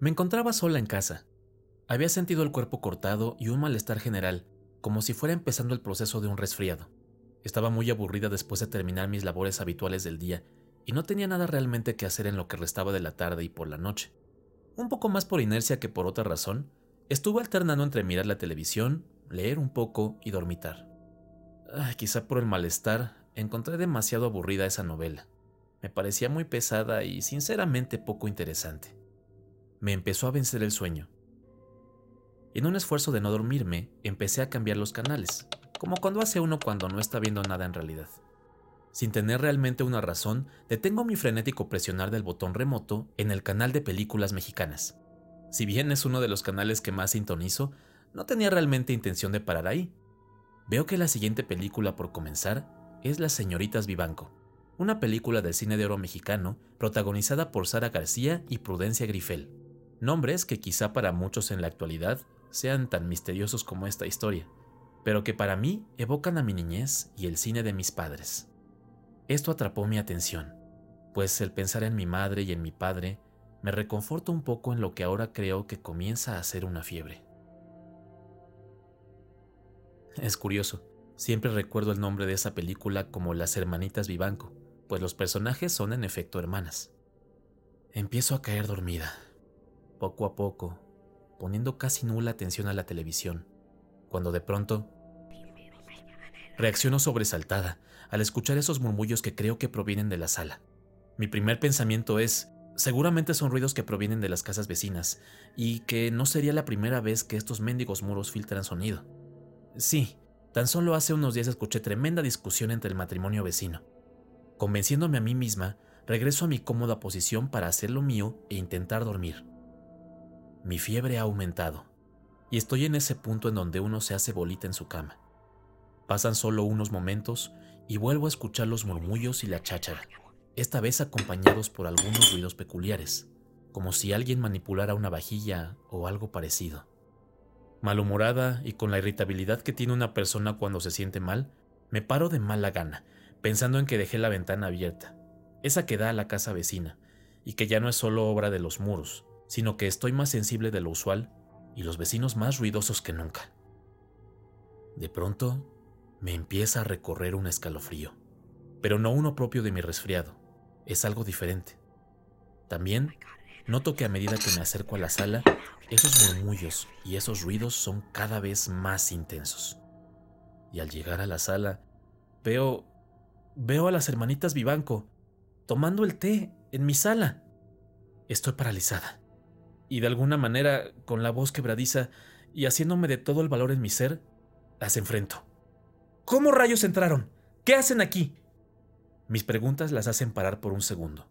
Me encontraba sola en casa. Había sentido el cuerpo cortado y un malestar general, como si fuera empezando el proceso de un resfriado. Estaba muy aburrida después de terminar mis labores habituales del día y no tenía nada realmente que hacer en lo que restaba de la tarde y por la noche. Un poco más por inercia que por otra razón, estuve alternando entre mirar la televisión, leer un poco y dormitar. quizá por el malestar, encontré demasiado aburrida esa novela. Me parecía muy pesada y sinceramente poco interesante. Me empezó a vencer el sueño. En un esfuerzo de no dormirme, empecé a cambiar los canales, como cuando hace uno cuando no está viendo nada en realidad. Sin tener realmente una razón, detengo mi frenético presionar del botón remoto en el canal de películas mexicanas. Si bien es uno de los canales que más sintonizo, no tenía realmente intención de parar ahí. Veo que la siguiente película por comenzar es Las Señoritas Vivanco, una película del cine de oro mexicano protagonizada por Sara García y Prudencia Grifel, nombres que quizá para muchos en la actualidad sean tan misteriosos como esta historia, pero que para mí evocan a mi niñez y el cine de mis padres. Esto atrapó mi atención, pues el pensar en mi madre y en mi padre me reconforta un poco en lo que ahora creo que comienza a ser una fiebre. Es curioso, siempre recuerdo el nombre de esa película como Las Hermanitas Vivanco, pues los personajes son en efecto hermanas. Empiezo a caer dormida, poco a poco, poniendo casi nula atención a la televisión, cuando de pronto reacciono sobresaltada al escuchar esos murmullos que creo que provienen de la sala. Mi primer pensamiento es, seguramente son ruidos que provienen de las casas vecinas, y que no sería la primera vez que estos mendigos muros filtran sonido. Sí, tan solo hace unos días escuché tremenda discusión entre el matrimonio vecino. Convenciéndome a mí misma, regreso a mi cómoda posición para hacer lo mío e intentar dormir. Mi fiebre ha aumentado y estoy en ese punto en donde uno se hace bolita en su cama. Pasan solo unos momentos y vuelvo a escuchar los murmullos y la cháchara, esta vez acompañados por algunos ruidos peculiares, como si alguien manipulara una vajilla o algo parecido. Malhumorada y con la irritabilidad que tiene una persona cuando se siente mal, me paro de mala gana, pensando en que dejé la ventana abierta, esa que da a la casa vecina, y que ya no es solo obra de los muros, sino que estoy más sensible de lo usual y los vecinos más ruidosos que nunca. De pronto, me empieza a recorrer un escalofrío, pero no uno propio de mi resfriado, es algo diferente. También noto que a medida que me acerco a la sala, esos murmullos y esos ruidos son cada vez más intensos. Y al llegar a la sala, veo veo a las hermanitas Vivanco tomando el té en mi sala. Estoy paralizada y de alguna manera, con la voz quebradiza y haciéndome de todo el valor en mi ser, las enfrento. ¿Cómo rayos entraron? ¿Qué hacen aquí? Mis preguntas las hacen parar por un segundo.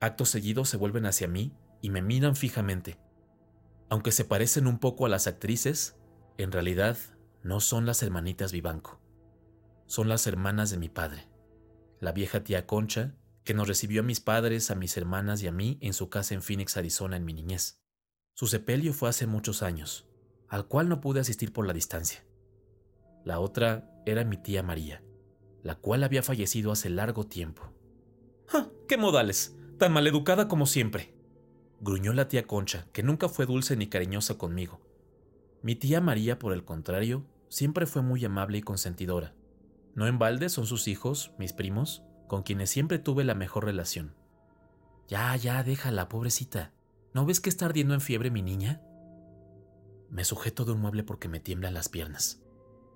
Acto seguido se vuelven hacia mí y me miran fijamente. Aunque se parecen un poco a las actrices, en realidad no son las hermanitas Vivanco. Son las hermanas de mi padre. La vieja tía Concha que nos recibió a mis padres, a mis hermanas y a mí en su casa en Phoenix, Arizona, en mi niñez. Su sepelio fue hace muchos años, al cual no pude asistir por la distancia. La otra era mi tía María, la cual había fallecido hace largo tiempo. ¡Ja! ¡Qué modales! Tan maleducada como siempre. Gruñó la tía Concha, que nunca fue dulce ni cariñosa conmigo. Mi tía María, por el contrario, siempre fue muy amable y consentidora. No en balde son sus hijos, mis primos, con quienes siempre tuve la mejor relación. Ya, ya, déjala, pobrecita. ¿No ves que está ardiendo en fiebre mi niña? Me sujeto de un mueble porque me tiemblan las piernas.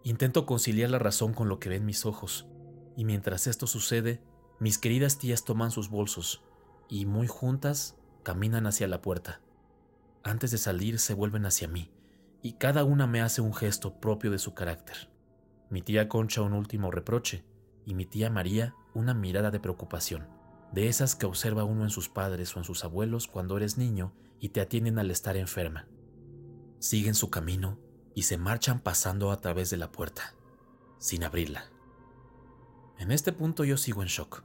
Intento conciliar la razón con lo que ven mis ojos, y mientras esto sucede, mis queridas tías toman sus bolsos y, muy juntas, caminan hacia la puerta. Antes de salir se vuelven hacia mí, y cada una me hace un gesto propio de su carácter. Mi tía Concha un último reproche, y mi tía María una mirada de preocupación, de esas que observa uno en sus padres o en sus abuelos cuando eres niño y te atienden al estar enferma. Siguen su camino y se marchan pasando a través de la puerta, sin abrirla. En este punto yo sigo en shock.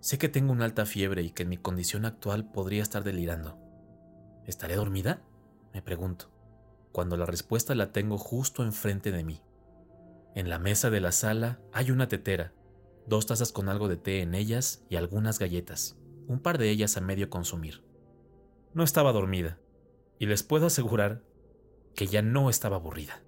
Sé que tengo una alta fiebre y que en mi condición actual podría estar delirando. ¿Estaré dormida? Me pregunto, cuando la respuesta la tengo justo enfrente de mí. En la mesa de la sala hay una tetera dos tazas con algo de té en ellas y algunas galletas, un par de ellas a medio consumir. No estaba dormida, Y les puedo asegurar que ya no estaba aburrida.